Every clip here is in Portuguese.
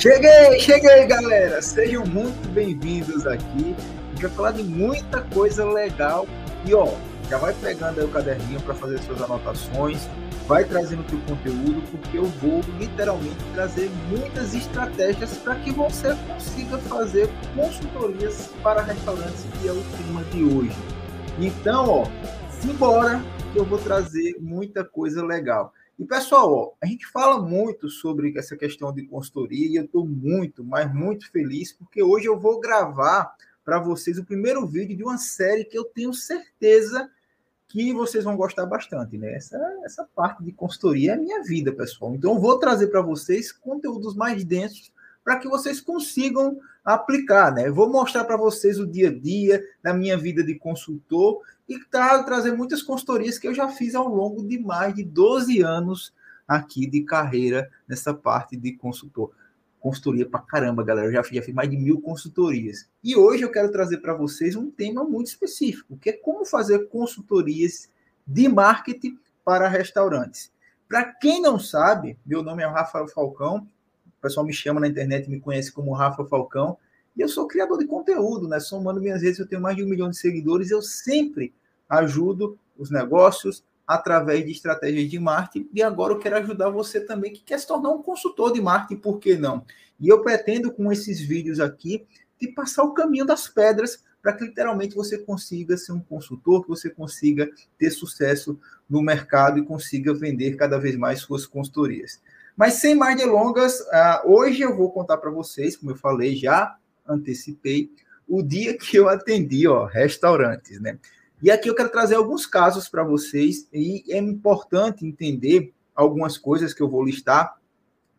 Cheguei, cheguei, galera! Sejam muito bem-vindos aqui. A gente vai falar de muita coisa legal. E ó, já vai pegando aí o caderninho para fazer suas anotações, vai trazendo o conteúdo, porque eu vou literalmente trazer muitas estratégias para que você consiga fazer consultorias para restaurantes, que é o tema de hoje. Então, ó, simbora que eu vou trazer muita coisa legal. E pessoal, a gente fala muito sobre essa questão de consultoria e eu estou muito, mas muito feliz porque hoje eu vou gravar para vocês o primeiro vídeo de uma série que eu tenho certeza que vocês vão gostar bastante, né? Essa, essa parte de consultoria é minha vida, pessoal. Então, eu vou trazer para vocês conteúdos mais densos para que vocês consigam aplicar, né? Eu vou mostrar para vocês o dia a dia da minha vida de consultor e tá, trazer muitas consultorias que eu já fiz ao longo de mais de 12 anos aqui de carreira nessa parte de consultor. Consultoria para caramba, galera. Eu já fiz, já fiz mais de mil consultorias. E hoje eu quero trazer para vocês um tema muito específico, que é como fazer consultorias de marketing para restaurantes. Para quem não sabe, meu nome é Rafael Falcão, o pessoal me chama na internet e me conhece como Rafa Falcão. E eu sou criador de conteúdo, né? Somando minhas redes, eu tenho mais de um milhão de seguidores. Eu sempre ajudo os negócios através de estratégias de marketing. E agora eu quero ajudar você também que quer se tornar um consultor de marketing, por que não? E eu pretendo, com esses vídeos aqui, de passar o caminho das pedras para que literalmente você consiga ser um consultor, que você consiga ter sucesso no mercado e consiga vender cada vez mais suas consultorias. Mas sem mais delongas, uh, hoje eu vou contar para vocês, como eu falei, já antecipei, o dia que eu atendi, ó, restaurantes, né? E aqui eu quero trazer alguns casos para vocês, e é importante entender algumas coisas que eu vou listar,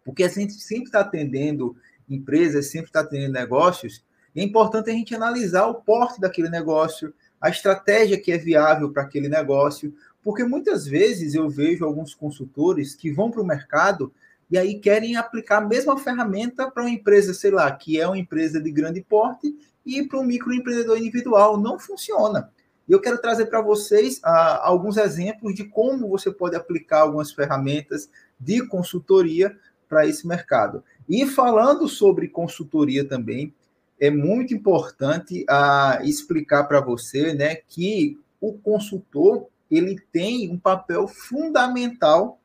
porque a gente sempre está atendendo empresas, sempre está atendendo negócios, é importante a gente analisar o porte daquele negócio, a estratégia que é viável para aquele negócio, porque muitas vezes eu vejo alguns consultores que vão para o mercado e aí querem aplicar a mesma ferramenta para uma empresa, sei lá, que é uma empresa de grande porte e para um microempreendedor individual. Não funciona. E eu quero trazer para vocês ah, alguns exemplos de como você pode aplicar algumas ferramentas de consultoria para esse mercado. E falando sobre consultoria também, é muito importante ah, explicar para você né, que o consultor ele tem um papel fundamental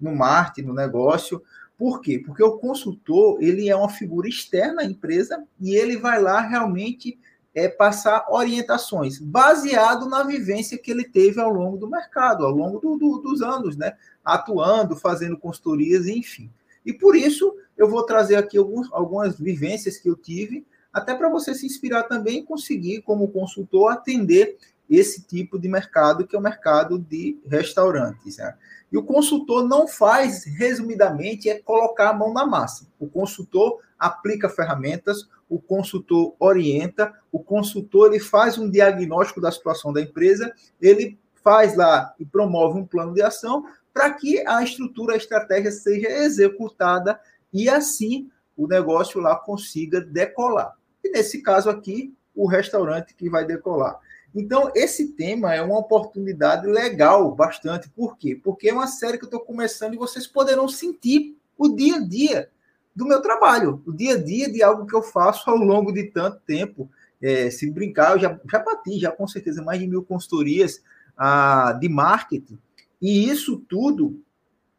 no marketing, no negócio. Por quê? Porque o consultor ele é uma figura externa à empresa e ele vai lá realmente é, passar orientações baseado na vivência que ele teve ao longo do mercado, ao longo do, do, dos anos, né? Atuando, fazendo consultorias, enfim. E por isso eu vou trazer aqui alguns, algumas vivências que eu tive, até para você se inspirar também e conseguir, como consultor, atender esse tipo de mercado, que é o mercado de restaurantes. Né? E o consultor não faz, resumidamente, é colocar a mão na massa. O consultor aplica ferramentas, o consultor orienta, o consultor ele faz um diagnóstico da situação da empresa, ele faz lá e promove um plano de ação para que a estrutura, a estratégia seja executada e assim o negócio lá consiga decolar. E nesse caso aqui, o restaurante que vai decolar. Então, esse tema é uma oportunidade legal, bastante. Por quê? Porque é uma série que eu estou começando e vocês poderão sentir o dia a dia do meu trabalho, o dia a dia de algo que eu faço ao longo de tanto tempo. É, se brincar, eu já, já bati, já com certeza, mais de mil consultorias ah, de marketing. E isso tudo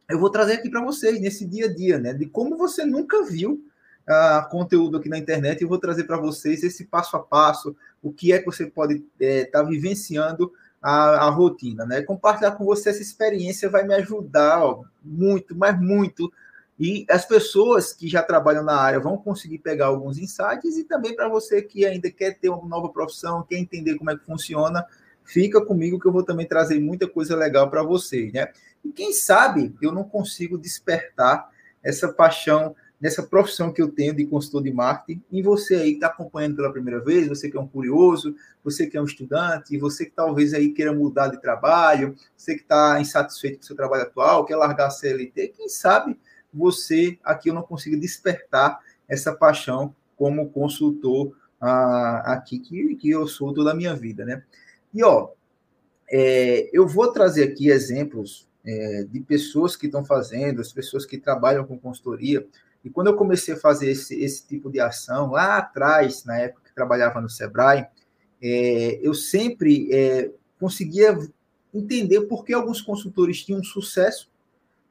eu vou trazer aqui para vocês nesse dia a dia, né? De como você nunca viu uh, conteúdo aqui na internet e vou trazer para vocês esse passo a passo, o que é que você pode estar é, tá vivenciando a, a, rotina, né? Compartilhar com você essa experiência vai me ajudar ó, muito, mas muito. E as pessoas que já trabalham na área vão conseguir pegar alguns insights e também para você que ainda quer ter uma nova profissão, quer entender como é que funciona, fica comigo que eu vou também trazer muita coisa legal para vocês, né? E quem sabe eu não consigo despertar essa paixão nessa profissão que eu tenho de consultor de marketing, e você aí que está acompanhando pela primeira vez, você que é um curioso, você que é um estudante, você que talvez aí queira mudar de trabalho, você que está insatisfeito com o seu trabalho atual, quer largar a CLT, quem sabe você aqui eu não consiga despertar essa paixão como consultor ah, aqui que, que eu sou toda a minha vida, né? E ó, é, eu vou trazer aqui exemplos é, de pessoas que estão fazendo, as pessoas que trabalham com consultoria, E quando eu comecei a fazer esse, esse tipo de ação, lá atrás, na época que trabalhava no Sebrae, é, eu sempre é, conseguia entender por que alguns consultores tinham sucesso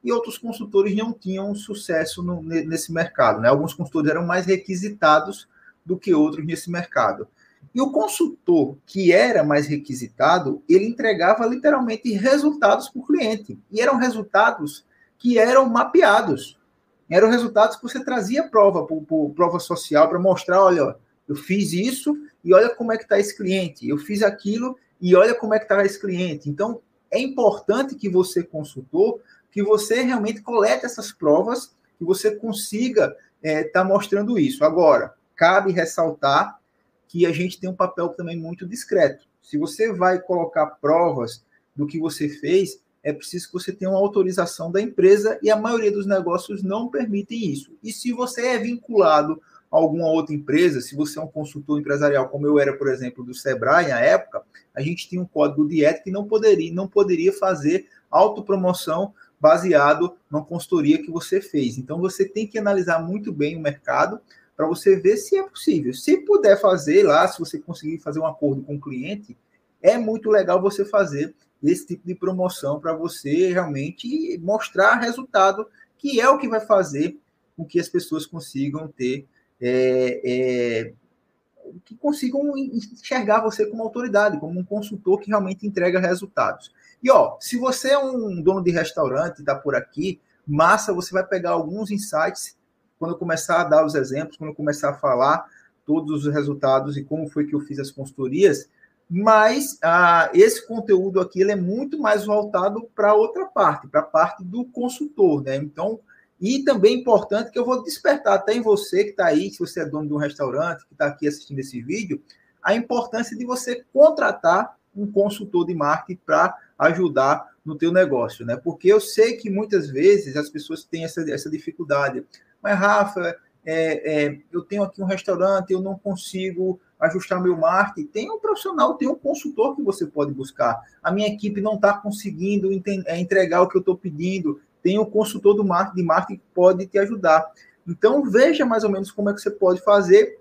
e outros consultores não tinham sucesso no, nesse mercado. Né? Alguns consultores eram mais requisitados do que outros nesse mercado. E o consultor que era mais requisitado, ele entregava literalmente resultados para o cliente. E eram resultados que eram mapeados. Eram resultados que você trazia prova, por, por prova social, para mostrar, olha, eu fiz isso e olha como é que está esse cliente. Eu fiz aquilo e olha como é que está esse cliente. Então, é importante que você, consultor, que você realmente colete essas provas, que você consiga estar é, tá mostrando isso. Agora, cabe ressaltar que a gente tem um papel também muito discreto. Se você vai colocar provas do que você fez, é preciso que você tenha uma autorização da empresa e a maioria dos negócios não permitem isso. E se você é vinculado a alguma outra empresa, se você é um consultor empresarial, como eu era, por exemplo, do Sebrae na época, a gente tinha um código de ética que não poderia, não poderia fazer autopromoção baseado na consultoria que você fez. Então você tem que analisar muito bem o mercado para você ver se é possível. Se puder fazer lá, se você conseguir fazer um acordo com o cliente, é muito legal você fazer esse tipo de promoção para você realmente mostrar resultado, que é o que vai fazer com que as pessoas consigam ter é, é, que consigam enxergar você como autoridade, como um consultor que realmente entrega resultados. E ó, se você é um dono de restaurante, está por aqui, massa, você vai pegar alguns insights quando eu começar a dar os exemplos, quando eu começar a falar todos os resultados e como foi que eu fiz as consultorias, mas ah, esse conteúdo aqui ele é muito mais voltado para outra parte, para a parte do consultor, né? Então, e também é importante que eu vou despertar até em você que está aí, se você é dono de um restaurante, que está aqui assistindo esse vídeo, a importância de você contratar um consultor de marketing para ajudar no teu negócio, né? Porque eu sei que muitas vezes as pessoas têm essa, essa dificuldade. Mas, Rafa, é, é, eu tenho aqui um restaurante, eu não consigo ajustar meu marketing. Tem um profissional, tem um consultor que você pode buscar. A minha equipe não está conseguindo é, entregar o que eu estou pedindo. Tem um consultor do marketing, de marketing que pode te ajudar. Então, veja mais ou menos como é que você pode fazer,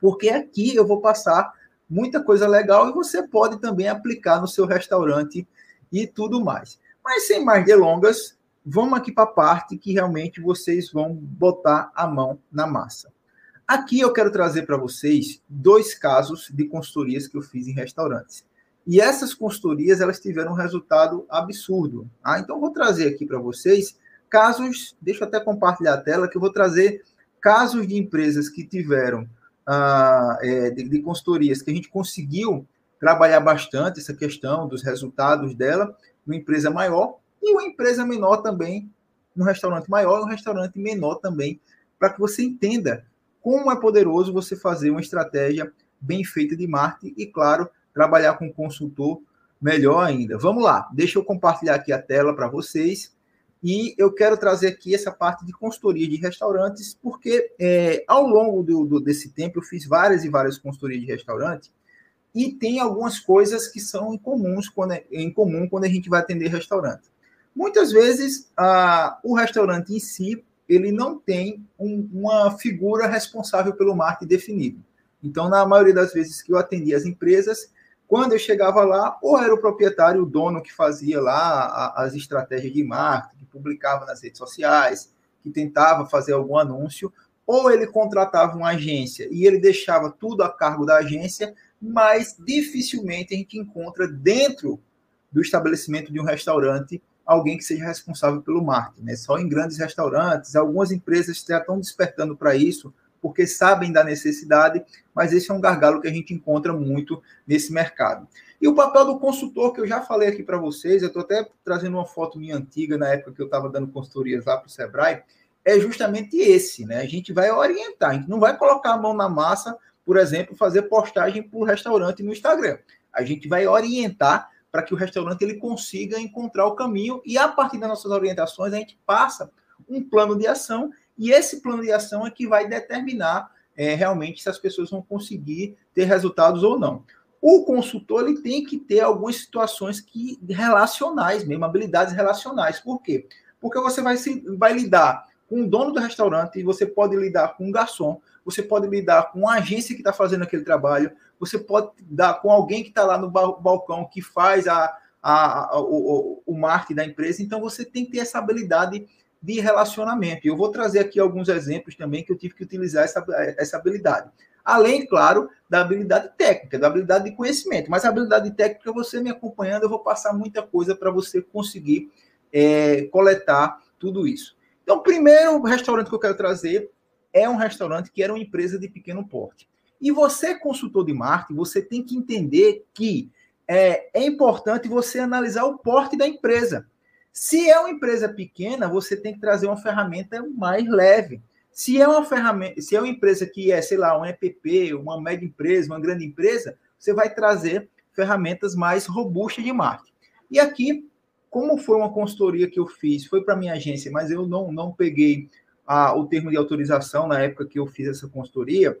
porque aqui eu vou passar muita coisa legal e você pode também aplicar no seu restaurante e tudo mais. Mas sem mais delongas, vamos aqui para a parte que realmente vocês vão botar a mão na massa. Aqui eu quero trazer para vocês dois casos de consultorias que eu fiz em restaurantes. E essas consultorias elas tiveram um resultado absurdo. Ah, então vou trazer aqui para vocês casos, deixa eu até compartilhar a tela, que eu vou trazer casos de empresas que tiveram é, de, de consultorias que a gente conseguiu trabalhar bastante essa questão dos resultados dela, uma empresa maior, e uma empresa menor também, um restaurante maior e um restaurante menor também, para que você entenda como é poderoso você fazer uma estratégia bem feita de marketing e, claro, trabalhar com consultor melhor ainda. Vamos lá, deixa eu compartilhar aqui a tela para vocês. E eu quero trazer aqui essa parte de consultoria de restaurantes, porque é, ao longo do, do, desse tempo eu fiz várias e várias consultorias de restaurante e tem algumas coisas que são incomuns quando, é, em comum quando a gente vai atender restaurante. Muitas vezes, a, o restaurante em si, ele não tem um, uma figura responsável pelo marketing definido. Então, na maioria das vezes que eu atendi as empresas, quando eu chegava lá, ou era o proprietário, o dono que fazia lá as estratégias de marketing, que publicava nas redes sociais, que tentava fazer algum anúncio, ou ele contratava uma agência e ele deixava tudo a cargo da agência, mas dificilmente a gente encontra dentro do estabelecimento de um restaurante alguém que seja responsável pelo marketing. Né? Só em grandes restaurantes, algumas empresas já estão despertando para isso, porque sabem da necessidade, mas esse é um gargalo que a gente encontra muito nesse mercado. E o papel do consultor, que eu já falei aqui para vocês, eu estou até trazendo uma foto minha antiga, na época que eu estava dando consultorias lá para o Sebrae, é justamente esse, né? A gente vai orientar, a gente não vai colocar a mão na massa, por exemplo, fazer postagem para o restaurante no Instagram. A gente vai orientar para que o restaurante ele consiga encontrar o caminho e a partir das nossas orientações a gente passa um plano de ação e esse plano de ação é que vai determinar é, realmente se as pessoas vão conseguir ter resultados ou não. O consultor ele tem que ter algumas situações que relacionais mesmo, habilidades relacionais. Por quê? Porque você vai, se, vai lidar com o dono do restaurante, você pode lidar com um garçom, você pode lidar com uma agência que está fazendo aquele trabalho, você pode dar com alguém que está lá no balcão que faz a, a, a, o, o marketing da empresa. Então, você tem que ter essa habilidade de relacionamento. Eu vou trazer aqui alguns exemplos também que eu tive que utilizar essa, essa habilidade. Além, claro, da habilidade técnica, da habilidade de conhecimento. Mas a habilidade técnica, você me acompanhando, eu vou passar muita coisa para você conseguir é, coletar tudo isso. Então, o primeiro restaurante que eu quero trazer é um restaurante que era uma empresa de pequeno porte. E você, consultor de marketing, você tem que entender que é, é importante você analisar o porte da empresa. Se é uma empresa pequena, você tem que trazer uma ferramenta mais leve. Se é uma ferramenta, se é uma empresa que é, sei lá, um EPP, uma média empresa, uma grande empresa, você vai trazer ferramentas mais robustas de marketing. E aqui, como foi uma consultoria que eu fiz, foi para minha agência, mas eu não, não peguei a, o termo de autorização na época que eu fiz essa consultoria.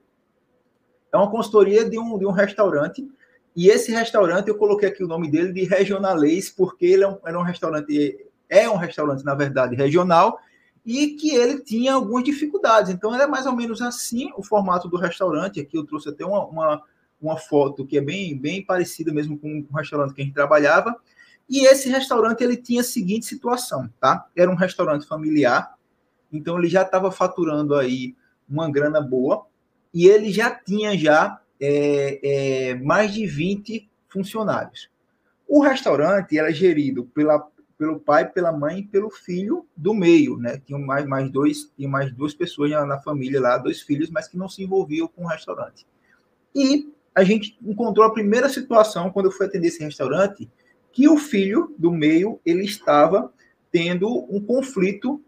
É uma consultoria de um, de um restaurante, e esse restaurante eu coloquei aqui o nome dele de Regionalês, porque ele é um, era um restaurante, é um restaurante, na verdade, regional, e que ele tinha algumas dificuldades. Então, era mais ou menos assim o formato do restaurante. Aqui eu trouxe até uma, uma, uma foto que é bem, bem parecida mesmo com o restaurante que a gente trabalhava. E esse restaurante ele tinha a seguinte situação, tá? Era um restaurante familiar, então ele já estava faturando aí uma grana boa e ele já tinha já é, é, mais de 20 funcionários. O restaurante era gerido pela pelo pai, pela mãe e pelo filho do meio, né? Tinham mais, mais dois, tinha mais duas pessoas na, na, família lá, dois filhos, mas que não se envolviam com o restaurante. E a gente encontrou a primeira situação quando eu fui atender esse restaurante, que o filho do meio ele estava tendo um conflito,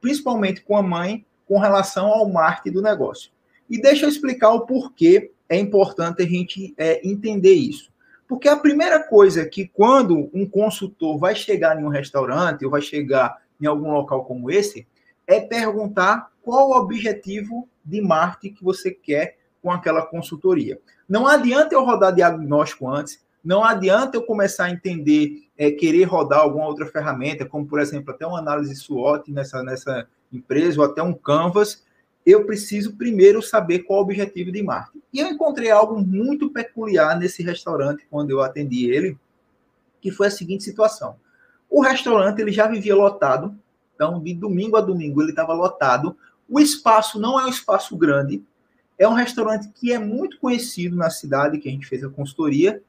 principalmente com a mãe, com relação ao marketing do negócio. E deixa eu explicar o porquê é importante a gente é, entender isso. Porque a primeira coisa que quando um consultor vai chegar em um restaurante ou vai chegar em algum local como esse, é perguntar qual o objetivo de marketing que você quer com aquela consultoria. Não adianta eu rodar diagnóstico antes, não adianta eu começar a entender, é, querer rodar alguma outra ferramenta, como por exemplo até uma análise SWOT nessa, nessa empresa, ou até um Canvas, eu preciso primeiro saber qual o objetivo de marketing. E eu encontrei algo muito peculiar nesse restaurante quando eu atendi ele, que foi a seguinte situação. O restaurante ele já vivia lotado, então de domingo a domingo ele estava lotado. O espaço não é um espaço grande, é um restaurante que é muito conhecido na cidade, que a gente fez a consultoria,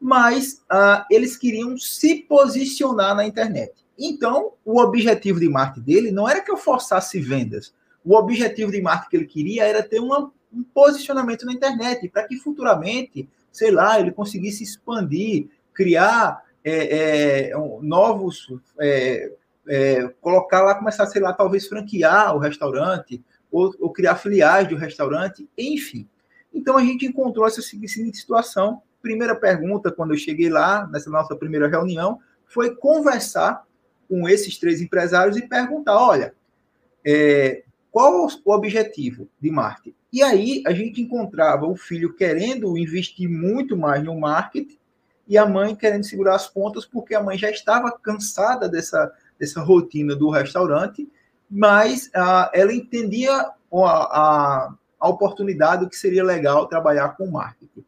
mas uh, eles queriam se posicionar na internet. Então, o objetivo de marketing dele não era que eu forçasse vendas, o objetivo de marketing que ele queria era ter uma, um posicionamento na internet, para que futuramente, sei lá, ele conseguisse expandir, criar é, é, novos. É, é, colocar lá, começar, sei lá, talvez franquear o restaurante, ou, ou criar filiais do restaurante, enfim. Então a gente encontrou essa seguinte situação. Primeira pergunta, quando eu cheguei lá, nessa nossa primeira reunião, foi conversar com esses três empresários e perguntar: olha, é, qual o objetivo de marketing? E aí a gente encontrava o filho querendo investir muito mais no marketing e a mãe querendo segurar as pontas porque a mãe já estava cansada dessa, dessa rotina do restaurante, mas ah, ela entendia a, a, a oportunidade que seria legal trabalhar com marketing.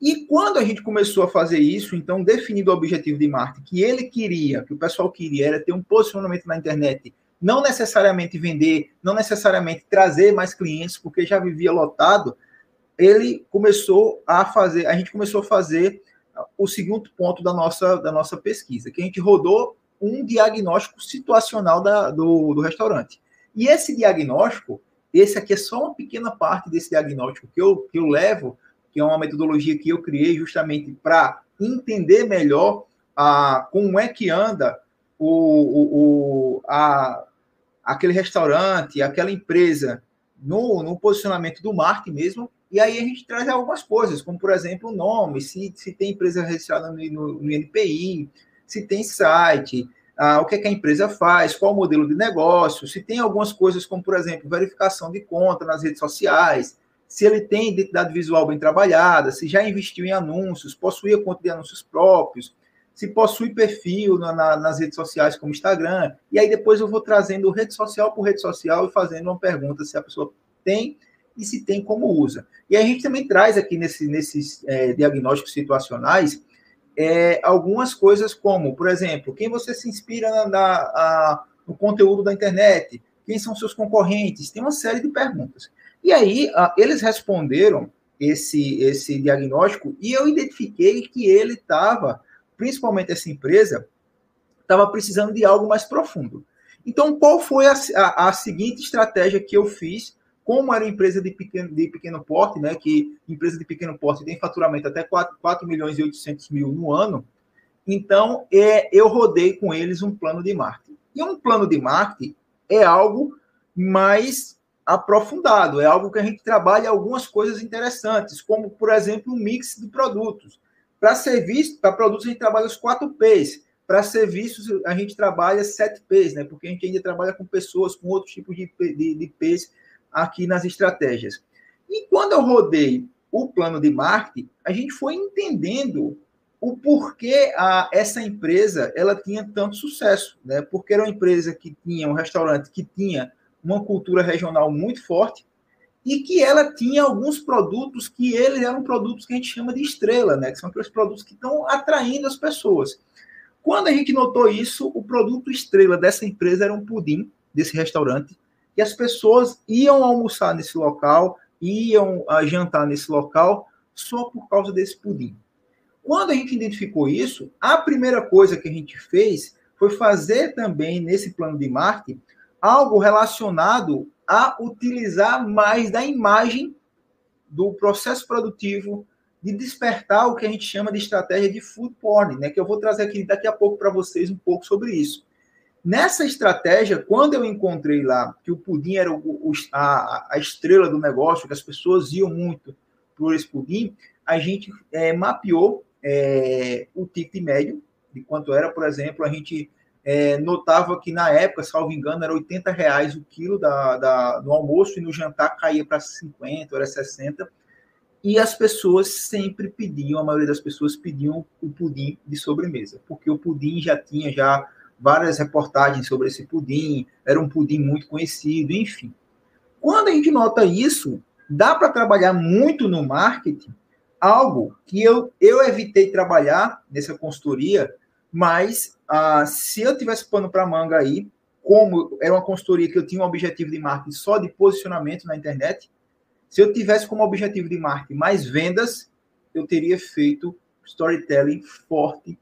E quando a gente começou a fazer isso, então, definido o objetivo de marketing que ele queria, que o pessoal queria, era ter um posicionamento na internet não necessariamente vender, não necessariamente trazer mais clientes, porque já vivia lotado, ele começou a fazer, a gente começou a fazer o segundo ponto da nossa, da nossa pesquisa, que a gente rodou um diagnóstico situacional da, do, do restaurante. E esse diagnóstico, esse aqui é só uma pequena parte desse diagnóstico que eu, que eu levo, que é uma metodologia que eu criei justamente para entender melhor a, como é que anda o, o, o, a, aquele restaurante, aquela empresa no, no posicionamento do marketing mesmo, e aí a gente traz algumas coisas, como por exemplo o nome, se, se tem empresa registrada no, no, no NPI, se tem site, ah, o que, é que, a empresa faz, qual o modelo de negócio, se tem algumas coisas como, por exemplo, verificação de conta nas redes sociais, se ele tem identidade visual bem trabalhada, se já investiu em anúncios, possui a conta de anúncios próprios, se possui perfil na, na, nas redes sociais como Instagram, e aí depois eu vou trazendo rede social por rede social e fazendo uma pergunta se a pessoa tem e se tem como usa. E a gente também traz aqui nesse, nesses é, diagnósticos situacionais é, algumas coisas como, por exemplo, quem você se inspira na, na a, no conteúdo da internet, quem são seus concorrentes, tem uma série de perguntas. E aí a, eles responderam esse, esse diagnóstico e eu identifiquei que ele estava, principalmente essa empresa, estava precisando de algo mais profundo. Então, qual foi a, a, a seguinte estratégia que eu fiz como era empresa de pequeno, de pequeno porte, né, que empresa de pequeno porte tem faturamento até 4, 4 milhões e 800 mil no ano, então é, eu rodei com eles um plano de marketing. E um plano de marketing é algo mais aprofundado, é algo que a gente trabalha algumas coisas interessantes, como, por exemplo, um mix de produtos. Para serviço, para produtos, a gente trabalha os 4 P's. Para serviços, a gente trabalha 7 P's, né? Porque a gente ainda trabalha com pessoas, com outros tipos de, de, de P's aqui nas estratégias. E quando eu rodei o plano de marketing, a gente foi entendendo o porquê a, essa empresa ela tinha tanto sucesso, né? Porque era uma empresa que tinha um restaurante que tinha uma cultura regional muito forte e que ela tinha alguns produtos que eles eram produtos que a gente chama de estrela, né? Que são aqueles produtos que estão atraindo as pessoas. Quando a gente notou isso, o produto estrela dessa empresa era um pudim desse restaurante que as pessoas iam almoçar nesse local, iam uh, jantar nesse local só por causa desse pudim. Quando a gente identificou isso, a primeira coisa que a gente fez foi fazer também nesse plano de marketing algo relacionado a utilizar mais da imagem do processo produtivo de despertar o que a gente chama de estratégia de food porn, né? Que eu vou trazer aqui daqui a pouco para vocês um pouco sobre isso. Nessa estratégia, quando eu encontrei lá que o pudim era o, o, a, a, estrela do negócio, que as pessoas iam muito por esse pudim, a gente é, mapeou é, o ticket médio de quanto era, por exemplo, a gente é, notava que na época, salvo engano, era 80 reais o quilo da, da, do almoço e no jantar caía para 50, era 60. E as pessoas sempre pediam, a maioria das pessoas pediam o pudim de sobremesa, porque o pudim já tinha já várias reportagens sobre esse pudim, era um pudim muito conhecido, enfim. Quando a gente nota isso, dá para trabalhar muito no marketing, algo que eu, eu evitei trabalhar nessa consultoria, mas ah, se eu tivesse pano para manga aí, como era uma consultoria que eu tinha um objetivo de marketing só de posicionamento na internet, se eu tivesse como objetivo de marketing mais vendas, eu teria feito storytelling forte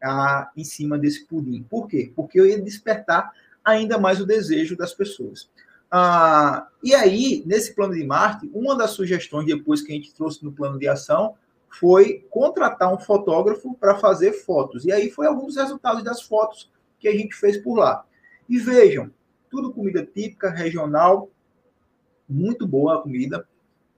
a, em cima desse pudim. Por quê? Porque eu ia despertar ainda mais o desejo das pessoas. Ah, e aí, nesse plano de marketing, uma das sugestões depois que a gente trouxe no plano de ação foi contratar um fotógrafo para fazer fotos. E aí foi alguns resultados das fotos que a gente fez por lá. E vejam, tudo comida típica, regional, muito boa a comida,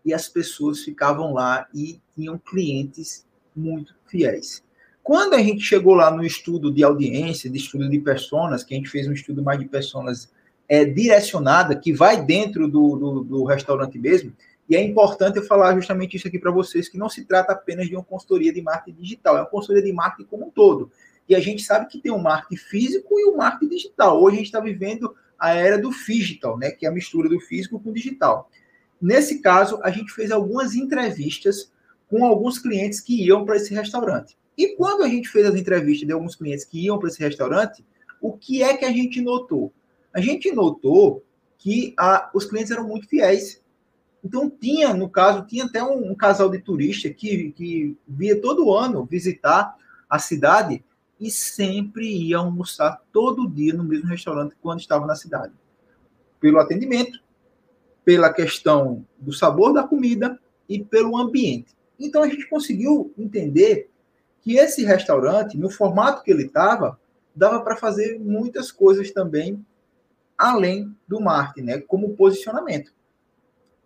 e as pessoas ficavam lá e tinham clientes muito fiéis. Quando a gente chegou lá no estudo de audiência, de estudo de personas, que a gente fez um estudo mais de personas é, direcionada, que vai dentro do, do, do restaurante mesmo, e é importante eu falar justamente isso aqui para vocês, que não se trata apenas de uma consultoria de marketing digital, é uma consultoria de marketing como um todo. E a gente sabe que tem o marketing físico e o marketing digital. Hoje a gente está vivendo a era do digital, né, que é a mistura do físico com o digital. Nesse caso, a gente fez algumas entrevistas com alguns clientes que iam para esse restaurante. E quando a gente fez as entrevistas de alguns clientes que iam para esse restaurante, o que é que a gente notou? A gente notou que os clientes eram muito fiéis. Então tinha, no caso, tinha até um, um casal de turistas que, que via todo ano visitar a cidade e sempre ia almoçar todo dia no mesmo restaurante quando estava na cidade. Pelo atendimento, pela questão do sabor da comida e pelo ambiente. Então a gente conseguiu entender que esse restaurante, no formato que ele estava, dava para fazer muitas coisas também além do marketing, né? Como posicionamento.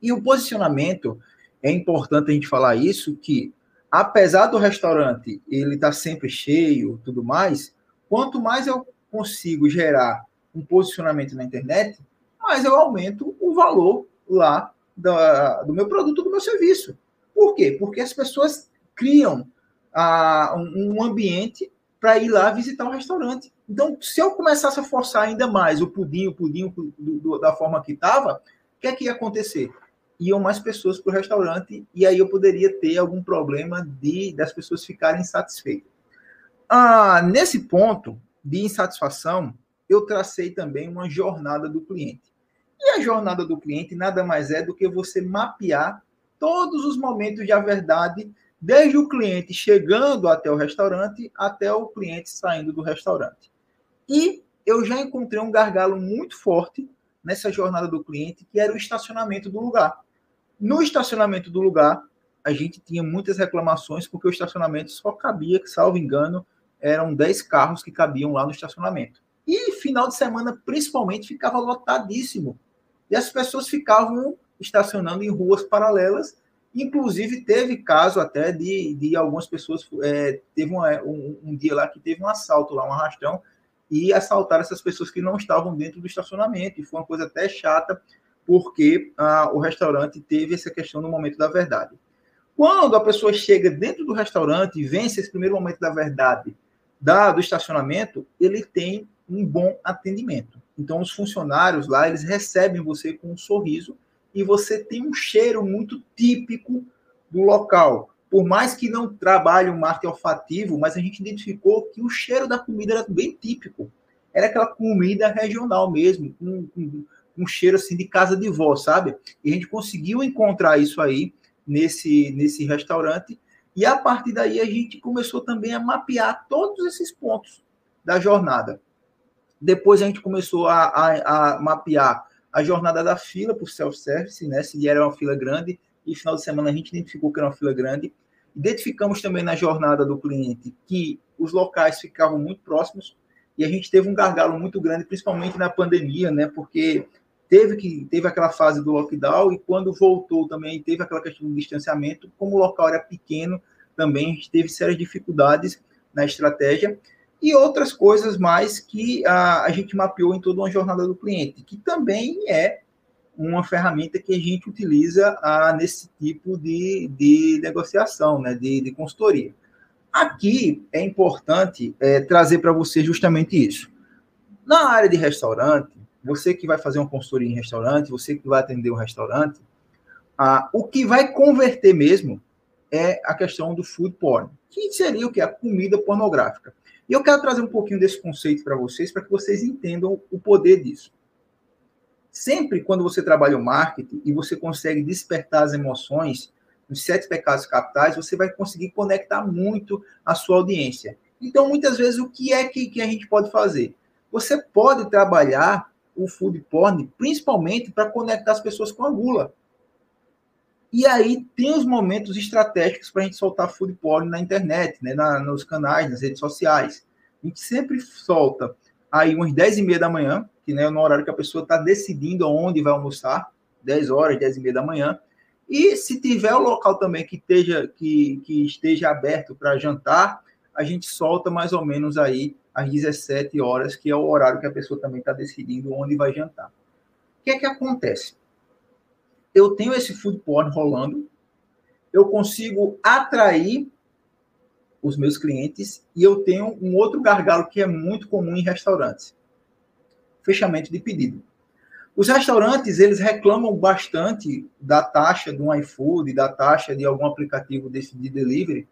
E o posicionamento é importante a gente falar isso que apesar do restaurante ele tá sempre cheio, tudo mais, quanto mais eu consigo gerar um posicionamento na internet, mais eu aumento o valor lá da, do meu produto, do meu serviço. Por quê? Porque as pessoas criam a, um ambiente para ir lá visitar o restaurante. Então, se eu começasse a forçar ainda mais o pudim, o pudim do, do, da forma que estava, o que é que ia acontecer? Iam mais pessoas para o restaurante e aí eu poderia ter algum problema de das pessoas ficarem insatisfeitas. Ah, nesse ponto de insatisfação, eu tracei também uma jornada do cliente. E a jornada do cliente nada mais é do que você mapear todos os momentos de a verdade desde o cliente chegando até o restaurante até o cliente saindo do restaurante. E eu já encontrei um gargalo muito forte nessa jornada do cliente, que era o estacionamento do lugar. No estacionamento do lugar, a gente tinha muitas reclamações, porque o estacionamento só cabia, salvo engano, eram 10 carros que cabiam lá no estacionamento. E final de semana, principalmente, ficava lotadíssimo. E as pessoas ficavam estacionando em ruas paralelas Inclusive, teve caso até de, de algumas pessoas. É, teve um, um, dia lá que teve um assalto lá, um arrastão, e assaltaram essas pessoas que não estavam dentro do estacionamento. E foi uma coisa até chata, porque ah, o restaurante teve essa questão no momento da verdade. Quando a pessoa chega dentro do restaurante e vence esse primeiro momento da verdade da, do estacionamento, ele tem um bom atendimento. Então, os funcionários lá, eles recebem você com um sorriso e você tem um cheiro muito típico do local. Por mais que não trabalhe o marketing olfativo, mas a gente identificou que o cheiro da comida era bem típico. Era aquela comida regional mesmo, com, com um cheiro assim de casa de vó, sabe? E a gente conseguiu encontrar isso aí nesse, nesse restaurante. E a partir daí a gente começou também a mapear todos esses pontos da jornada. Depois a gente começou a, a, a mapear a jornada da fila por self-service, né? Se era uma fila grande, e final de semana a gente identificou que era uma fila grande. Identificamos também na jornada do cliente que os locais ficavam muito próximos e a gente teve um gargalo muito grande, principalmente na pandemia, né? Porque teve que teve aquela fase do lockdown e quando voltou também teve aquela questão do distanciamento, como o local era pequeno, também teve sérias dificuldades na estratégia e outras coisas mais que a, a gente mapeou em toda uma jornada do cliente, que também é uma ferramenta que a gente utiliza a, nesse tipo de, de negociação, né, de, de consultoria. Aqui é importante é, trazer para você justamente isso. Na área de restaurante, você que vai fazer uma consultoria em restaurante, você que vai atender um restaurante, ah, o que vai converter mesmo é a questão do food porn, que seria o que? A comida pornográfica. E eu quero trazer um pouquinho desse conceito para vocês, para que vocês entendam o poder disso. Sempre quando você trabalha o marketing e você consegue despertar as emoções, os sete pecados capitais, você vai conseguir conectar muito a sua audiência. Então, muitas vezes, o que é que, que a gente pode fazer? Você pode trabalhar o food porn principalmente para conectar as pessoas com a gula. E aí tem os momentos estratégicos para a gente soltar food porn na internet, né, na, nos canais, nas redes sociais. A gente sempre solta aí umas 10 e meia da manhã, que né, é no horário que a pessoa está decidindo onde vai almoçar, 10 horas, 10 e meia da manhã. E se tiver o local também que esteja, que, que esteja aberto para jantar, a gente solta mais ou menos aí às 17 horas, que é o horário que a pessoa também está decidindo onde vai jantar. O que é que acontece? eu tenho esse food porn rolando, eu consigo atrair os meus clientes e eu tenho um outro gargalo que é muito comum em restaurantes. Fechamento de pedido. Os restaurantes, eles reclamam bastante da taxa do iFood, da taxa de algum aplicativo desse de delivery,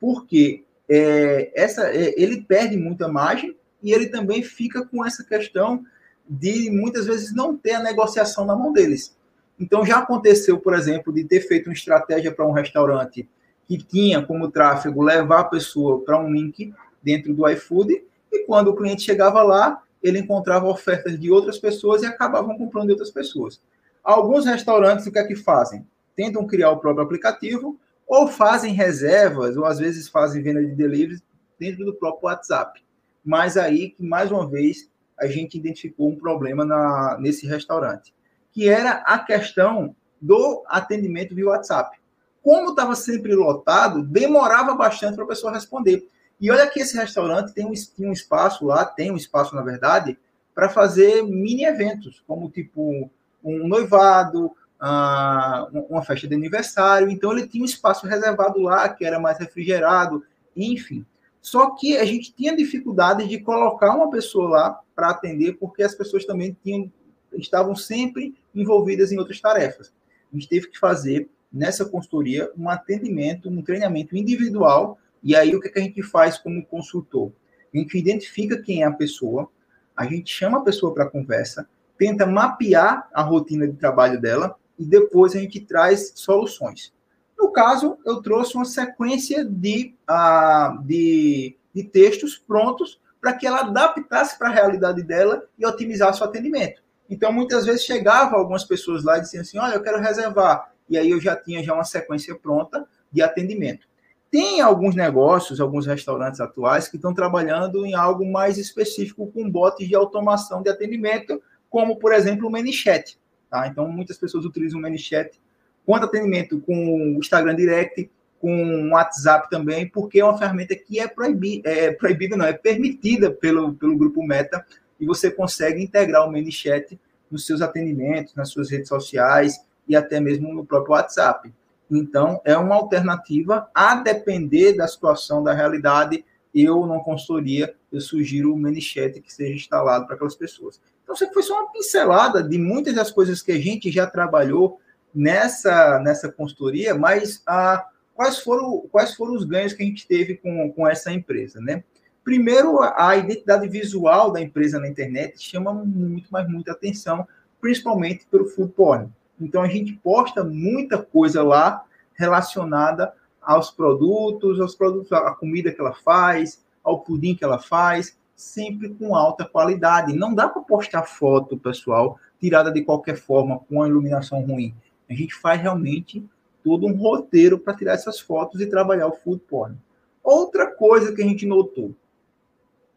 porque é, essa, é, ele perde muita margem e ele também fica com essa questão de muitas vezes não ter a negociação na mão deles. Então, já aconteceu, por exemplo, de ter feito uma estratégia para um restaurante que tinha como tráfego levar a pessoa para um link dentro do iFood, e quando o cliente chegava lá, ele encontrava ofertas de outras pessoas e acabavam comprando de outras pessoas. Alguns restaurantes, o que é que fazem? Tentam criar o próprio aplicativo, ou fazem reservas, ou às vezes fazem venda de delivery dentro do próprio WhatsApp. Mas aí que, mais uma vez, a gente identificou um problema na, nesse restaurante que era a questão do atendimento via WhatsApp. Como estava sempre lotado, demorava bastante para a pessoa responder. E olha que esse restaurante tem um, tem um espaço lá, tem um espaço, na verdade, para fazer mini eventos, como tipo um noivado, uh, uma festa de aniversário. Então ele tinha um espaço reservado lá, que era mais refrigerado, enfim. Só que a gente tinha dificuldade de colocar uma pessoa lá para atender, porque as pessoas também tinham, estavam sempre envolvidas em outras tarefas. A gente teve que fazer nessa consultoria um atendimento, um treinamento individual. E aí o que, que a gente faz como consultor? A gente identifica quem é a pessoa, a gente chama a pessoa para conversa, tenta mapear a rotina de trabalho dela e depois a gente traz soluções. No caso, eu trouxe uma sequência de, uh, de, de textos prontos para que ela adaptasse para a realidade dela e otimizasse o atendimento. Então, muitas vezes chegava algumas pessoas lá e diziam assim: Olha, eu quero reservar. E aí eu já tinha já uma sequência pronta de atendimento. Tem alguns negócios, alguns restaurantes atuais que estão trabalhando em algo mais específico com bots de automação de atendimento, como, por exemplo, o ManyChat. Tá? Então, muitas pessoas utilizam o ManyChat quanto atendimento com o Instagram Direct, com o WhatsApp também, porque é uma ferramenta que é, proibi é proibida, não, é permitida pelo, pelo grupo Meta, e você consegue integrar o ManyChat nos seus atendimentos, nas suas redes sociais e até mesmo no próprio WhatsApp. Então, é uma alternativa a depender da situação, da realidade. Eu, não consultoria, eu sugiro o ManyChat que seja instalado para aquelas pessoas. Então, isso foi só uma pincelada de muitas das coisas que a gente já trabalhou nessa, nessa consultoria, mas a, quais, foram, quais foram os ganhos que a gente teve com, com essa empresa, né? Primeiro, a identidade visual da empresa na internet chama muito, mas muita atenção, principalmente pelo food porn. Então, a gente posta muita coisa lá relacionada aos produtos, aos produtos, à comida que ela faz, ao pudim que ela faz, sempre com alta qualidade. Não dá para postar foto, pessoal, tirada de qualquer forma, com a iluminação ruim. A gente faz realmente todo um roteiro para tirar essas fotos e trabalhar o food porn. Outra coisa que a gente notou,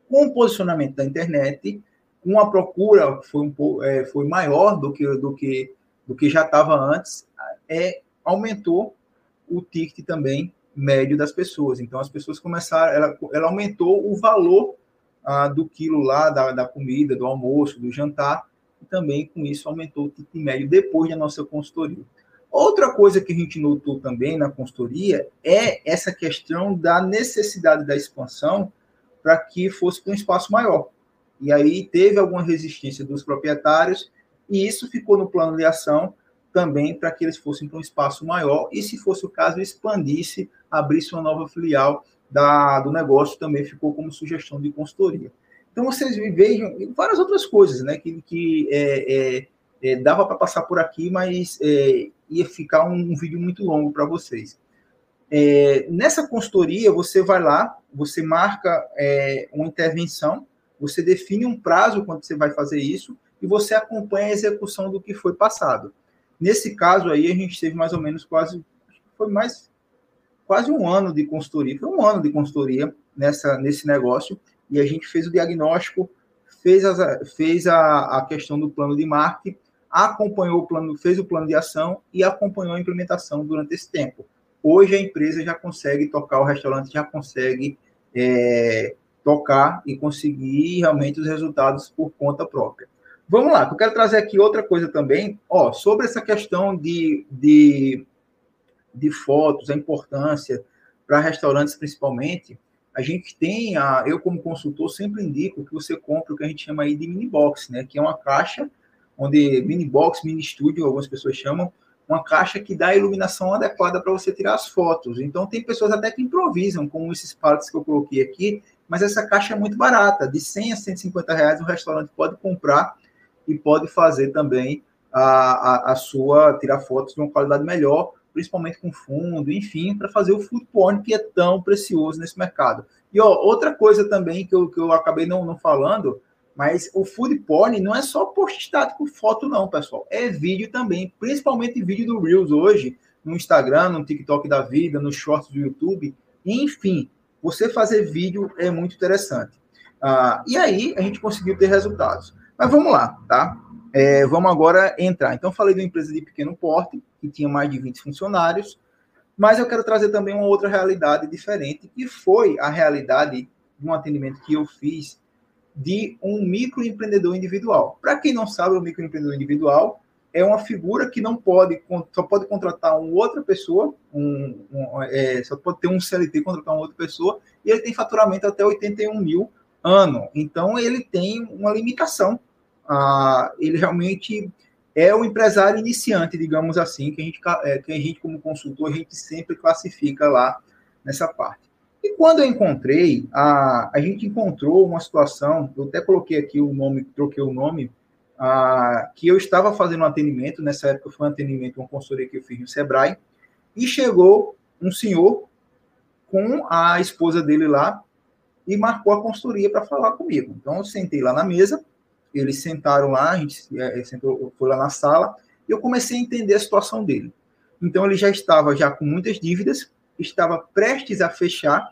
com o posicionamento da internet, com a procura foi, um, é, foi maior do que, do que, do que já estava antes, é, aumentou o ticket também médio das pessoas. Então, as pessoas começaram, ela, ela aumentou o valor ah, do quilo lá, da, da comida, do almoço, do jantar, e também com isso aumentou o ticket médio depois da nossa consultoria. Outra coisa que a gente notou também na consultoria é essa questão da necessidade da expansão para que fosse para um espaço maior. E aí teve alguma resistência dos proprietários e isso ficou no plano de ação também para que eles fossem para um espaço maior e, se fosse o caso, expandisse, abrisse uma nova filial da, do negócio, também ficou como sugestão de consultoria. Então, vocês vejam várias outras coisas, né? Que, que é, é, é, dava para passar por aqui, mas é, ia ficar um, um, vídeo muito longo para vocês. É, nessa consultoria, você vai lá, você marca é, uma intervenção, você define um prazo quando você vai fazer isso e você acompanha a execução do que foi passado. Nesse caso aí, a gente teve mais ou menos quase, foi mais quase um ano de consultoria, foi um ano de consultoria nessa, nesse negócio, e a gente fez o diagnóstico, fez, as, fez a, a questão do plano de marketing, acompanhou o plano, fez o plano de ação e acompanhou a implementação durante esse tempo. Hoje a empresa já consegue tocar, o restaurante já consegue é, tocar e conseguir realmente os resultados por conta própria. Vamos lá, eu quero trazer aqui outra coisa também, ó, sobre essa questão de, de, de fotos, a importância para restaurantes principalmente a gente tem, a, eu como consultor sempre indico que você compre o que a gente chama aí de mini box, né? Que é uma caixa onde mini box, mini estúdio, algumas pessoas chamam, uma caixa que dá a iluminação adequada para você tirar as fotos. Então tem pessoas até que improvisam com esses pallets que eu coloquei aqui, mas essa caixa é muito barata, de 100 a 150 reais o restaurante pode comprar e pode fazer também a, a, a sua tirar fotos de uma qualidade melhor principalmente com fundo, enfim, para fazer o food porn que é tão precioso nesse mercado. E ó, outra coisa também que eu, que eu acabei não, não falando, mas o food porn não é só post estático foto, não, pessoal. É vídeo também, principalmente vídeo do Reels hoje, no Instagram, no TikTok da vida, nos shorts do YouTube. Enfim, você fazer vídeo é muito interessante. Ah, e aí a gente conseguiu ter resultados. Mas vamos lá, tá? É, vamos agora entrar. Então, falei de uma empresa de pequeno porte, que tinha mais de 20 funcionários, mas eu quero trazer também uma outra realidade diferente, que foi a realidade de um atendimento que eu fiz de um microempreendedor individual. Para quem não sabe, o microempreendedor individual é uma figura que não pode, só pode contratar uma outra pessoa, um, um, é, só pode ter um CLT contratar uma outra pessoa, e ele tem faturamento até 81 mil ano. Então, ele tem uma limitação. Ah, ele realmente é o empresário iniciante, digamos assim, que a gente, é, que a gente como consultor, a gente sempre classifica lá nessa parte. E quando eu encontrei, a, a gente encontrou uma situação, eu até coloquei aqui o nome, troquei o nome, a, que eu estava fazendo um atendimento, nessa época foi um atendimento, uma consultoria que eu fiz no Sebrae, e chegou um senhor com a esposa dele lá e marcou a consultoria para falar comigo. Então eu sentei lá na mesa, eles sentaram lá, a gente é, sentou, foi lá na sala, e eu comecei a entender a situação dele. Então ele já estava já com muitas dívidas, estava prestes a fechar,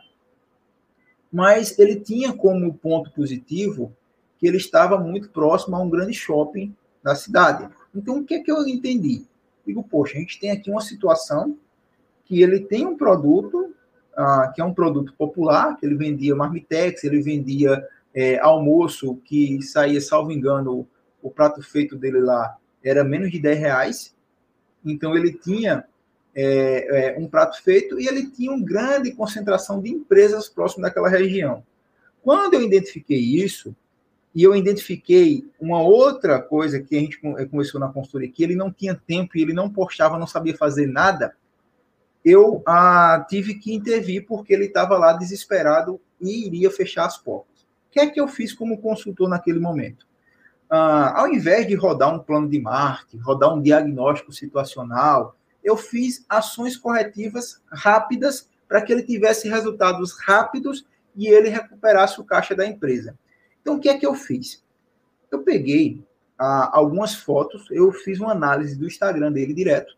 mas ele tinha como ponto positivo que ele estava muito próximo a um grande shopping da cidade. Então, o que é que eu entendi? Digo, poxa, a gente tem aqui uma situação que ele tem um produto, ah, que é um produto popular, que ele vendia marmitex, ele vendia é, almoço, que saía, salvo engano, o prato feito dele lá era menos de 10 reais. Então, ele tinha é, é, um prato feito e ele tinha uma grande concentração de empresas próximas daquela região. Quando eu identifiquei isso, e eu identifiquei uma outra coisa que a gente é, começou na consultoria, que ele não tinha tempo e ele não postava, não sabia fazer nada, eu ah, tive que intervir porque ele estava lá desesperado e iria fechar as portas. Que é que eu fiz como consultor naquele momento? Ah, ao invés de rodar um plano de marketing, rodar um diagnóstico situacional, eu fiz ações corretivas rápidas para que ele tivesse resultados rápidos e ele recuperasse o caixa da empresa. Então, o que é que eu fiz? Eu peguei ah, algumas fotos, eu fiz uma análise do Instagram dele direto,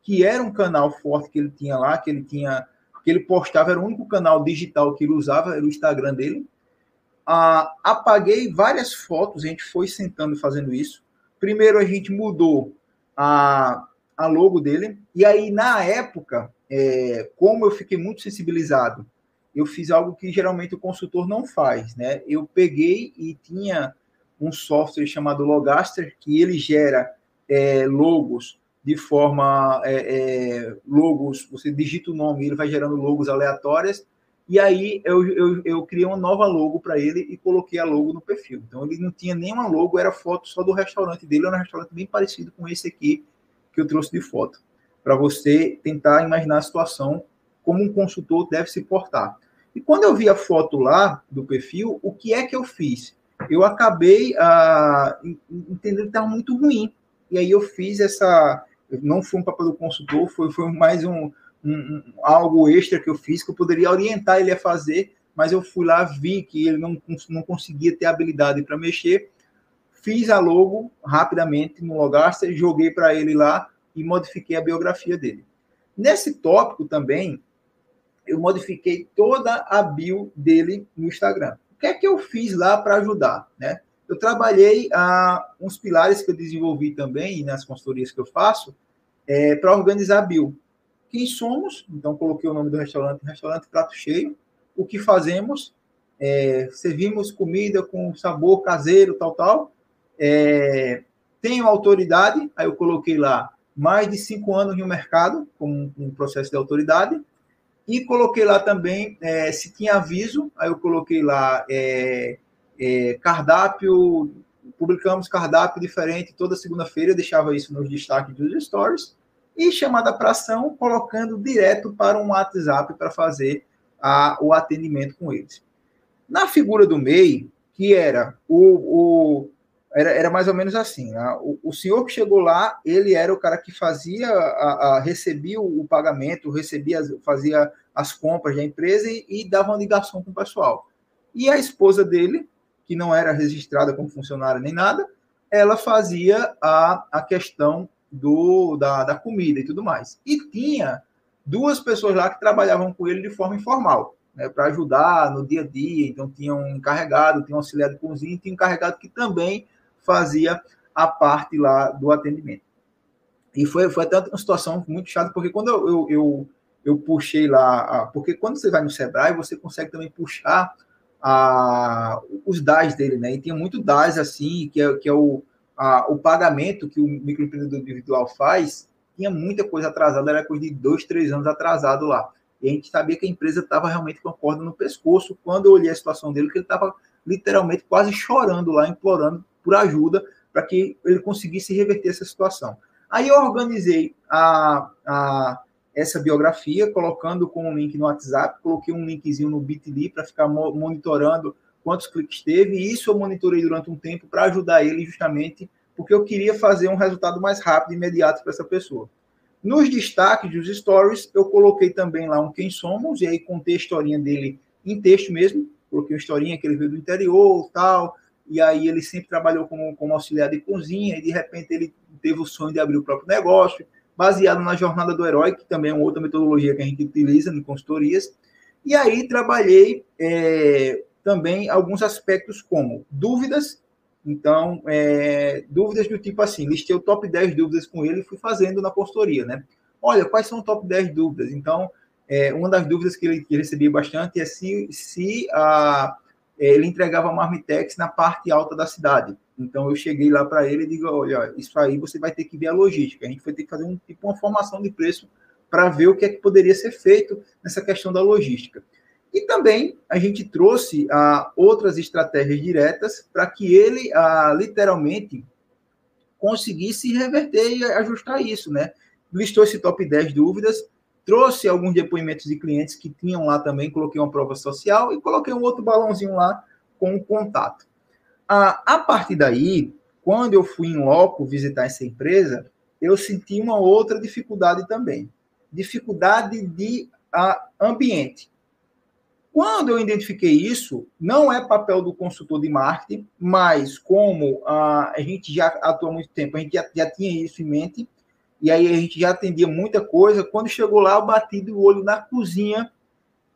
que era um canal forte que ele tinha lá, que ele tinha, que ele postava, era o único canal digital que ele usava, era o Instagram dele. Ah, apaguei várias fotos, a gente foi sentando fazendo isso. Primeiro a gente mudou a, a logo dele. E aí, na época, é, como eu fiquei muito sensibilizado, eu fiz algo que geralmente o consultor não faz, né? Eu peguei e tinha um software chamado Logaster, que ele gera é, logos de forma é, é, logos, você digita o nome, ele vai gerando logos aleatórias, e aí eu, eu, eu criei uma nova logo para ele e coloquei a logo no perfil. Então ele não tinha nenhuma logo, era foto só do restaurante dele, era um restaurante bem parecido com esse aqui que eu trouxe de foto, para você tentar imaginar a situação como um consultor deve se portar. E quando eu vi a foto lá do perfil, o que é que eu fiz? Eu acabei ah, entendendo que estava muito ruim. E aí eu fiz essa. Não foi um papel do consultor, foi, foi mais um, um, algo extra que eu fiz, que eu poderia orientar ele a fazer, mas eu fui lá, vi que ele não, não conseguia ter habilidade para mexer, fiz a logo rapidamente no Logaster, joguei para ele lá e modifiquei a biografia dele. Nesse tópico também, eu modifiquei toda a bio dele no Instagram. O que é que eu fiz lá para ajudar? Né? Eu trabalhei ah, uns pilares que eu desenvolvi também nas consultorias que eu faço é, para organizar a bio. Quem somos? Então, coloquei o nome do restaurante, restaurante Prato Cheio. O que fazemos? É, servimos comida com sabor caseiro, tal, tal. É, tenho autoridade, aí eu coloquei lá mais de cinco anos no mercado, com um processo de autoridade, e coloquei lá também é, se tinha aviso, aí eu coloquei lá é, é, cardápio, publicamos cardápio diferente toda segunda-feira, deixava isso nos destaques dos stories, e chamada para ação, colocando direto para um WhatsApp para fazer a, o atendimento com eles. Na figura do MEI, que era o, o era, era mais ou menos assim. Né? O, o, senhor que chegou lá, ele era o cara que fazia, a, a recebia o, pagamento, recebia, fazia as compras da empresa e, e dava uma ligação com o pessoal. E a esposa dele, que não era registrada como funcionária nem nada, ela fazia a, a questão do, da, da comida e tudo mais. E tinha duas pessoas lá que trabalhavam com ele de forma informal, né, para ajudar no dia a dia. Então, tinha um encarregado, tinha um auxiliar de cozinha, e tinha um encarregado que também fazia a parte lá do atendimento. E foi, foi até uma situação muito chata, porque quando eu, eu, eu, eu puxei lá, porque quando você vai no Sebrae, você consegue também puxar a, os DAS dele, né? E tinha muito DAS assim, que é, que é o, a, o pagamento que o microempreendedor individual faz, tinha muita coisa atrasada, era coisa de dois, três anos atrasado lá. E a gente sabia que a empresa estava realmente com a corda no pescoço. Quando eu olhei a situação dele, que ele estava literalmente quase chorando lá, implorando por ajuda para que ele conseguisse reverter essa situação. Aí eu organizei a, a, essa biografia, colocando como link no WhatsApp, coloquei um linkzinho no Bitly para ficar monitorando quantos cliques teve, e isso eu monitorei durante um tempo para ajudar ele justamente porque eu queria fazer um resultado mais rápido e imediato para essa pessoa. Nos destaques dos stories, eu coloquei também lá um quem somos, e aí contei a historinha dele em texto mesmo, coloquei uma historinha que ele veio do interior, tal, e aí ele sempre trabalhou como, como auxiliar de cozinha, e de repente ele teve o sonho de abrir o próprio negócio, baseado na jornada do herói, que também é uma outra metodologia que a gente utiliza em consultorias. E aí trabalhei é, também alguns aspectos como dúvidas. Então, é, dúvidas do tipo assim, listei o top 10 dúvidas com ele e fui fazendo na consultoria, né? Olha, quais são o top 10 dúvidas? Então, é, uma das dúvidas que ele, recebia bastante é se, se a, é, ele entregava marmitex na parte alta da cidade. Então eu cheguei lá para ele e digo, olha, isso aí você vai ter que ver a logística. A gente vai ter que fazer um tipo uma formação de preço para ver o que é que poderia ser feito nessa questão da logística. E também a gente trouxe ah, outras estratégias diretas para que ele ah, literalmente conseguisse reverter e ajustar isso, né? Listou esse top 10 dúvidas, trouxe alguns depoimentos de clientes que tinham lá também, coloquei uma prova social e coloquei um outro balãozinho lá com o contato. A, a partir daí, quando eu fui em loco visitar essa empresa, eu senti uma outra dificuldade também. Dificuldade de a, ambiente. Quando eu identifiquei isso, não é papel do consultor de marketing, mas como a, gente já atua há muito tempo, a gente já, já tinha isso em mente, e aí a gente já atendia muita coisa. Quando chegou lá, eu bati do olho na cozinha,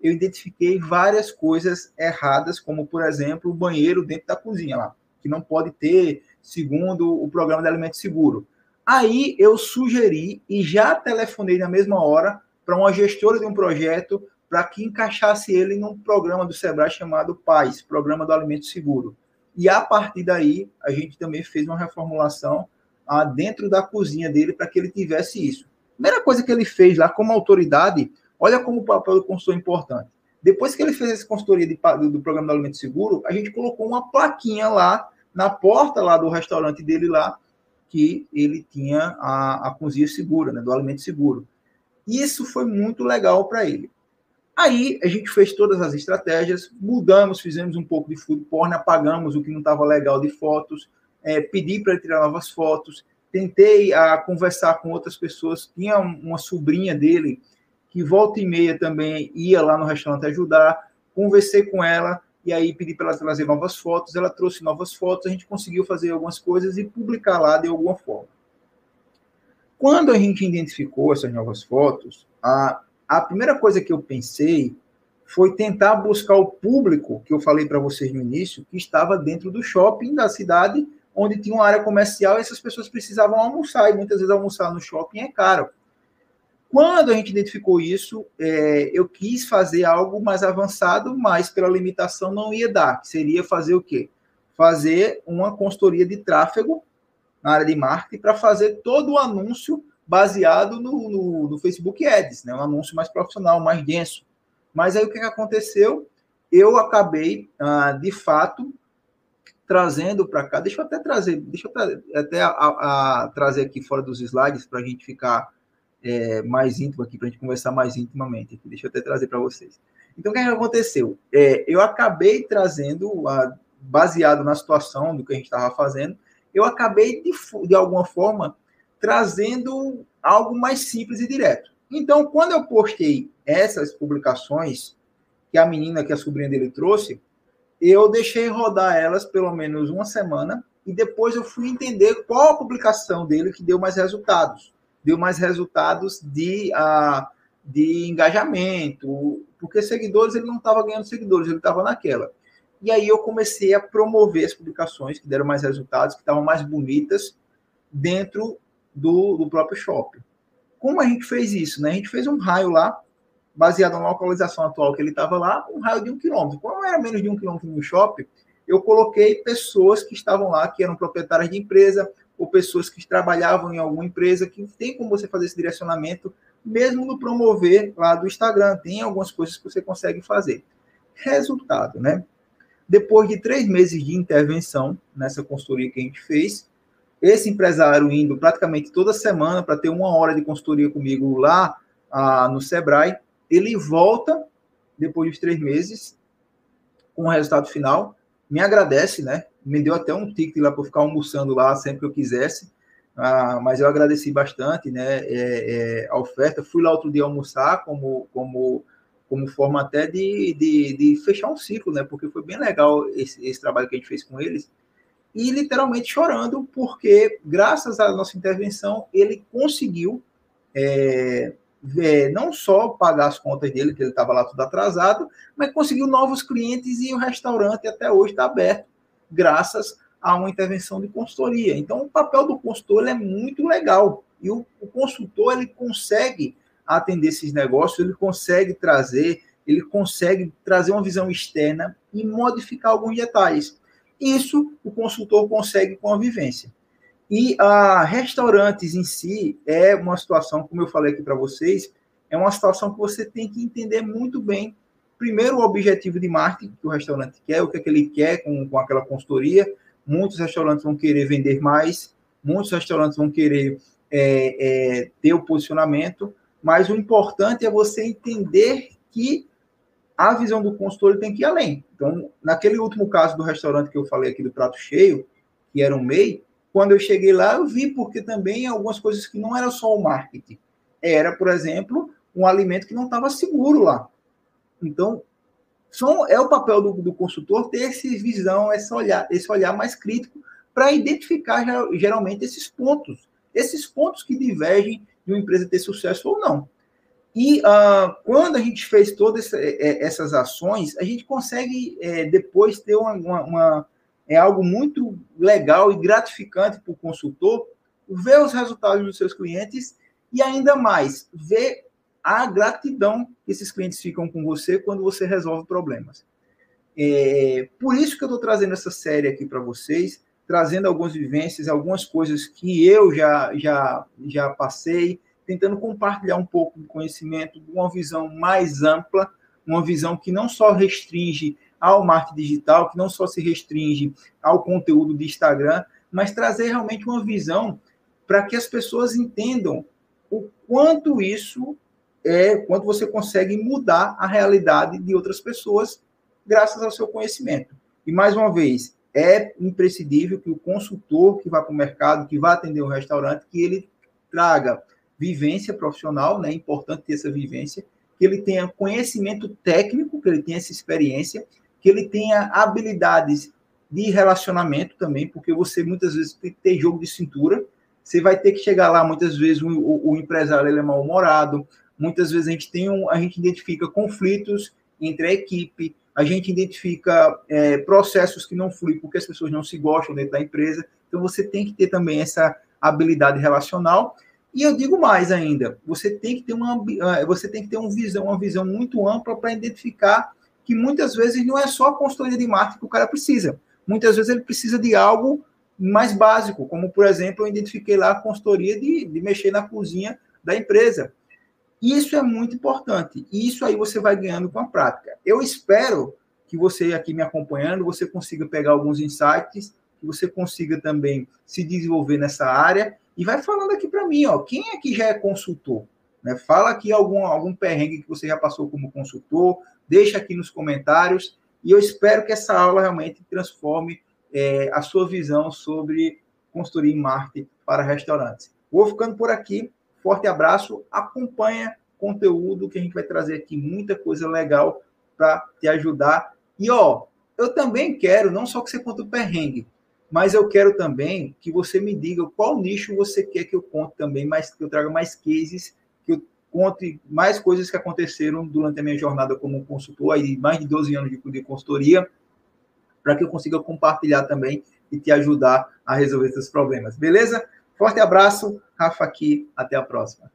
eu identifiquei várias coisas erradas, como, por exemplo, o banheiro dentro da cozinha lá, que não pode ter, segundo o programa de alimento seguro. Aí eu sugeri e já telefonei na mesma hora para uma gestora de um projeto para que encaixasse ele num programa do Sebrae chamado PAIS, Programa do Alimento Seguro. E a partir daí, a gente também fez uma reformulação ah, dentro da cozinha dele para que ele tivesse isso. Primeira coisa que ele fez lá como autoridade, olha como o papel do consultor é importante. Depois que ele fez essa consultoria de, do, do programa do alimento seguro, a gente colocou uma plaquinha lá na porta lá do restaurante dele lá que ele tinha a, a cozinha segura, né, do alimento seguro. Isso foi muito legal para ele. Aí a gente fez todas as estratégias, mudamos, fizemos um pouco de food porn, apagamos o que não estava legal de fotos, é, pedi para tirar novas fotos, tentei a, conversar com outras pessoas. Tinha uma sobrinha dele que volta e meia também ia lá no restaurante ajudar. Conversei com ela e aí pedi para ela trazer novas fotos. Ela trouxe novas fotos, a gente conseguiu fazer algumas coisas e publicar lá de alguma forma. Quando a gente identificou essas novas fotos, a, a primeira coisa que eu pensei foi tentar buscar o público que eu falei para vocês no início, que estava dentro do shopping da cidade onde tinha uma área comercial e essas pessoas precisavam almoçar, e muitas vezes almoçar no shopping é caro. Quando a gente identificou isso, é, eu quis fazer algo mais avançado, mas pela limitação não ia dar. Seria fazer o quê? Fazer uma consultoria de tráfego na área de marketing para fazer todo o anúncio baseado no, no, no, Facebook Ads, né? um anúncio mais profissional, mais denso. Mas aí o que aconteceu? Eu acabei, ah, de fato, trazendo para cá. Deixa eu até trazer, deixa eu até a, a, trazer aqui fora dos slides para a gente ficar é, mais íntimo aqui, para a gente conversar mais intimamente aqui. Deixa eu até trazer para vocês. Então, o que, que aconteceu? É, eu acabei trazendo, a, baseado na situação do que a gente estava fazendo, eu acabei de, de alguma forma trazendo algo mais simples e direto. Então, quando eu postei essas publicações que a menina, que a sobrinha dele trouxe, eu deixei rodar elas pelo menos uma semana e depois eu fui entender qual a publicação dele que deu mais resultados. Deu mais resultados de, uh, de engajamento, porque seguidores ele não estava ganhando seguidores, ele estava naquela. E aí eu comecei a promover as publicações que deram mais resultados, que estavam mais bonitas dentro do, do próprio shopping. Como a gente fez isso? Né? A gente fez um raio lá baseado na localização atual que ele estava lá, um raio de um quilômetro. Como era menos de um quilômetro no shopping, eu coloquei pessoas que estavam lá, que eram proprietárias de empresa, ou pessoas que trabalhavam em alguma empresa, que tem como você fazer esse direcionamento, mesmo no promover lá do Instagram. Tem algumas coisas que você consegue fazer. Resultado, né? Depois de três meses de intervenção nessa consultoria que a gente fez, esse empresário indo praticamente toda semana para ter uma hora de consultoria comigo lá ah, no Sebrae, ele volta depois de três meses com o resultado final, me agradece, né? Me deu até um ticket lá para ficar almoçando lá sempre que eu quisesse, ah, mas eu agradeci bastante, né? É, é, a oferta. Fui lá outro dia almoçar como como como forma até de, de, de, fechar um ciclo, né? Porque foi bem legal esse, esse trabalho que a gente fez com eles e literalmente chorando, porque graças à nossa intervenção ele conseguiu é, ver, não só pagar as contas dele, que ele estava lá tudo atrasado, mas conseguiu novos clientes e o restaurante até hoje está aberto, graças a uma intervenção de consultoria. Então, o papel do consultor é muito legal e o, o consultor ele consegue atender esses negócios, ele consegue trazer, ele consegue trazer uma visão externa e modificar alguns detalhes. Isso o consultor consegue com a vivência. E a restaurantes em si é uma situação, como eu falei aqui para vocês, é uma situação que você tem que entender muito bem. Primeiro, o objetivo de marketing que o restaurante quer, o que, é que ele quer com, com aquela consultoria. Muitos restaurantes vão querer vender mais, muitos restaurantes vão querer é, é, ter o posicionamento, mas o importante é você entender que a visão do consultor tem que ir além. Então, naquele último caso do restaurante que eu falei aqui do prato cheio, que era um MEI, quando eu cheguei lá, eu vi porque também algumas coisas que não era só o marketing. Era, por exemplo, um alimento que não estava seguro lá. Então, são, é o papel do, do consultor ter essa visão, esse olhar, esse olhar mais crítico para identificar geralmente esses pontos, esses pontos que divergem de uma empresa ter sucesso ou não. E uh, quando a gente fez todas é, é, essas ações, a gente consegue é, depois ter uma, uma, uma, é algo muito legal e gratificante para o consultor ver os resultados dos seus clientes e ainda mais ver a gratidão que esses clientes ficam com você quando você resolve problemas. É, por isso que eu estou trazendo essa série aqui para vocês, trazendo algumas vivências, algumas coisas que eu já já já passei tentando compartilhar um pouco do conhecimento, uma visão mais ampla, uma visão que não só restringe ao marketing digital, que não só se restringe ao conteúdo de Instagram, mas trazer realmente uma visão para que as pessoas entendam o quanto isso é, quanto você consegue mudar a realidade de outras pessoas graças ao seu conhecimento. E mais uma vez, é imprescindível que o consultor que vai para o mercado, que vai atender um restaurante, que ele traga vivência profissional, né? É importante ter essa vivência, que ele tenha conhecimento técnico, que ele tenha essa experiência, que ele tenha habilidades de relacionamento também, porque você muitas vezes tem que ter jogo de cintura, você vai ter que chegar lá, muitas vezes o, o, o empresário ele é mal-humorado, muitas vezes a gente tem um, a gente identifica conflitos entre a equipe, a gente identifica é, processos que não fluem porque as pessoas não se gostam dentro da empresa, então você tem que ter também essa habilidade relacional e eu digo mais ainda, você tem que ter uma, ah, você tem que ter uma visão, uma visão muito ampla para identificar que muitas vezes não é só a consultoria de marketing que o cara precisa. Muitas vezes ele precisa de algo mais básico, como por exemplo, eu identifiquei lá a consultoria de, de mexer na cozinha da empresa. Isso é muito importante. E isso aí você vai ganhando com a prática. Eu espero que você aqui me acompanhando, você consiga pegar alguns insights, que você consiga também se desenvolver nessa área e vai falando aqui para mim, ó, quem é que já é consultor? Né? Fala aqui algum, algum perrengue que você já passou como consultor, deixa aqui nos comentários, e eu espero que essa aula realmente transforme é, a sua visão sobre consultoria em marketing para restaurantes. Vou ficando por aqui, forte abraço, acompanha conteúdo que a gente vai trazer aqui, muita coisa legal para te ajudar. E ó, eu também quero, não só que você conte o perrengue, mas eu quero também que você me diga qual nicho você quer que eu conte também, mais que eu traga mais cases, que eu conte mais coisas que aconteceram durante a minha jornada como consultor, aí mais de 12 anos de, consultoria, para que eu consiga compartilhar também e te ajudar a resolver esses problemas. Beleza? Forte abraço, Rafa aqui, até a próxima.